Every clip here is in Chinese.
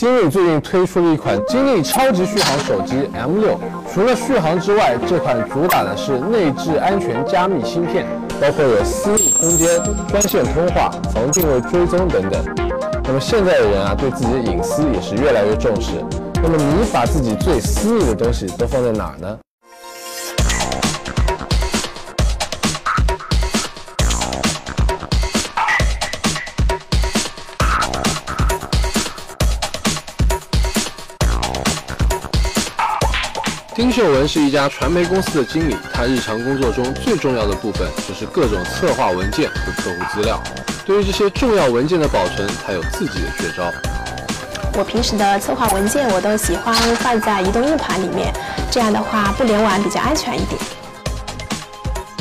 金立最近推出了一款金立超级续航手机 M6，除了续航之外，这款主打的是内置安全加密芯片，包括有私密空间、专线通话、防定位追踪等等。那么现在的人啊，对自己的隐私也是越来越重视。那么你把自己最私密的东西都放在哪儿呢？丁秀文是一家传媒公司的经理，他日常工作中最重要的部分就是各种策划文件和客户资料。对于这些重要文件的保存，他有自己的绝招。我平时的策划文件，我都喜欢放在移动硬盘里面，这样的话不联网比较安全一点。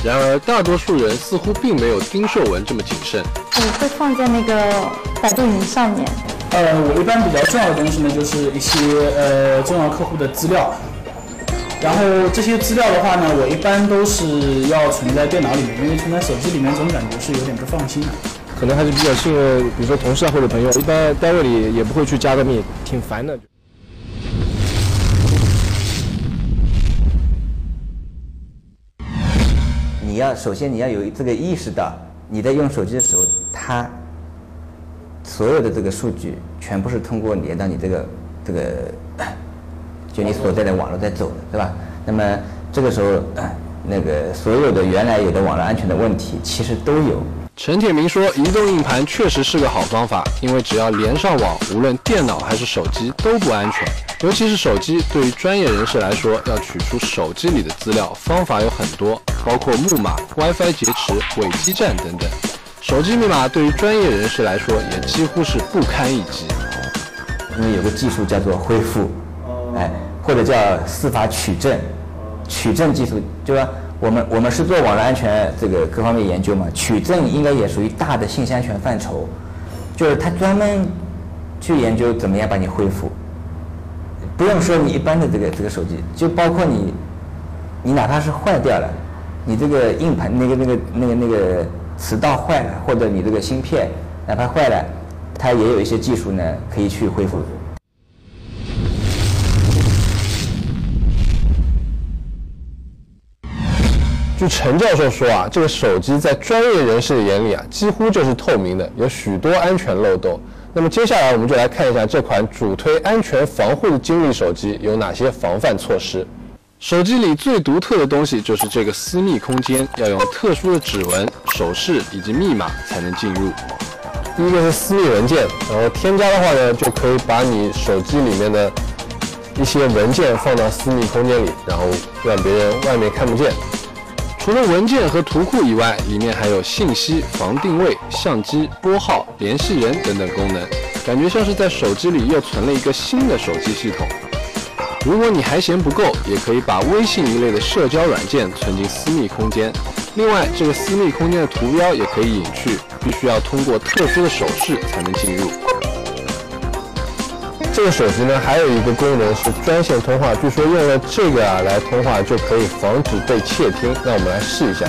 然而，大多数人似乎并没有丁秀文这么谨慎。我会放在那个百度云上面。呃，我一般比较重要的东西呢，就是一些呃重要客户的资料。然后这些资料的话呢，我一般都是要存在电脑里面，因为存在手机里面总感觉是有点不放心的。可能还是比较信任，比如说同事啊或者朋友，一般单位里也不会去加个密，挺烦的。你要首先你要有这个意识到，你在用手机的时候，它所有的这个数据全部是通过连到你这个这个。就你所在的网络在走的，对吧？那么这个时候，那个所有的原来有的网络安全的问题，其实都有。陈铁明说，移动硬盘确实是个好方法，因为只要连上网，无论电脑还是手机都不安全。尤其是手机，对于专业人士来说，要取出手机里的资料，方法有很多，包括木马、WiFi 劫持、伪基站等等。手机密码对于专业人士来说，也几乎是不堪一击。因为有个技术叫做恢复。哎，或者叫司法取证，取证技术，对吧？我们我们是做网络安全这个各方面研究嘛，取证应该也属于大的信息安全范畴，就是他专门去研究怎么样把你恢复。不用说你一般的这个这个手机，就包括你，你哪怕是坏掉了，你这个硬盘那个那个那个那个磁道坏了，或者你这个芯片哪怕坏了，它也有一些技术呢可以去恢复。据陈教授说啊，这个手机在专业人士的眼里啊，几乎就是透明的，有许多安全漏洞。那么接下来我们就来看一下这款主推安全防护的精密手机有哪些防范措施。手机里最独特的东西就是这个私密空间，要用特殊的指纹、手势以及密码才能进入。第一个是私密文件，然后添加的话呢，就可以把你手机里面的一些文件放到私密空间里，然后让别人外面看不见。除了文件和图库以外，里面还有信息、防定位、相机、拨号、联系人等等功能，感觉像是在手机里又存了一个新的手机系统。如果你还嫌不够，也可以把微信一类的社交软件存进私密空间。另外，这个私密空间的图标也可以隐去，必须要通过特殊的手势才能进入。这个手机呢，还有一个功能是专线通话，据说用了这个啊来通话就可以防止被窃听。那我们来试一下，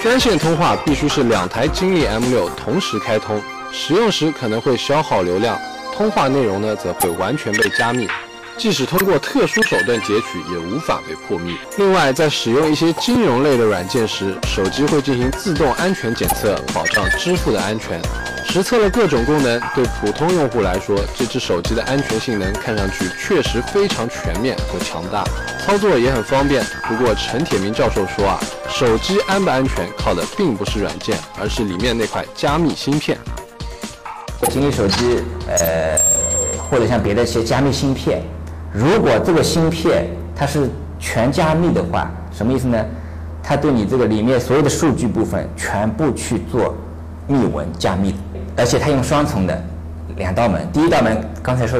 专线通话必须是两台金立 M6 同时开通，使用时可能会消耗流量，通话内容呢则会完全被加密。即使通过特殊手段截取，也无法被破密。另外，在使用一些金融类的软件时，手机会进行自动安全检测，保障支付的安全。实测了各种功能，对普通用户来说，这只手机的安全性能看上去确实非常全面和强大，操作也很方便。不过，陈铁明教授说啊，手机安不安全靠的并不是软件，而是里面那块加密芯片。金立手机，呃，或者像别的一些加密芯片。如果这个芯片它是全加密的话，什么意思呢？它对你这个里面所有的数据部分全部去做密文加密，而且它用双重的两道门，第一道门刚才说的。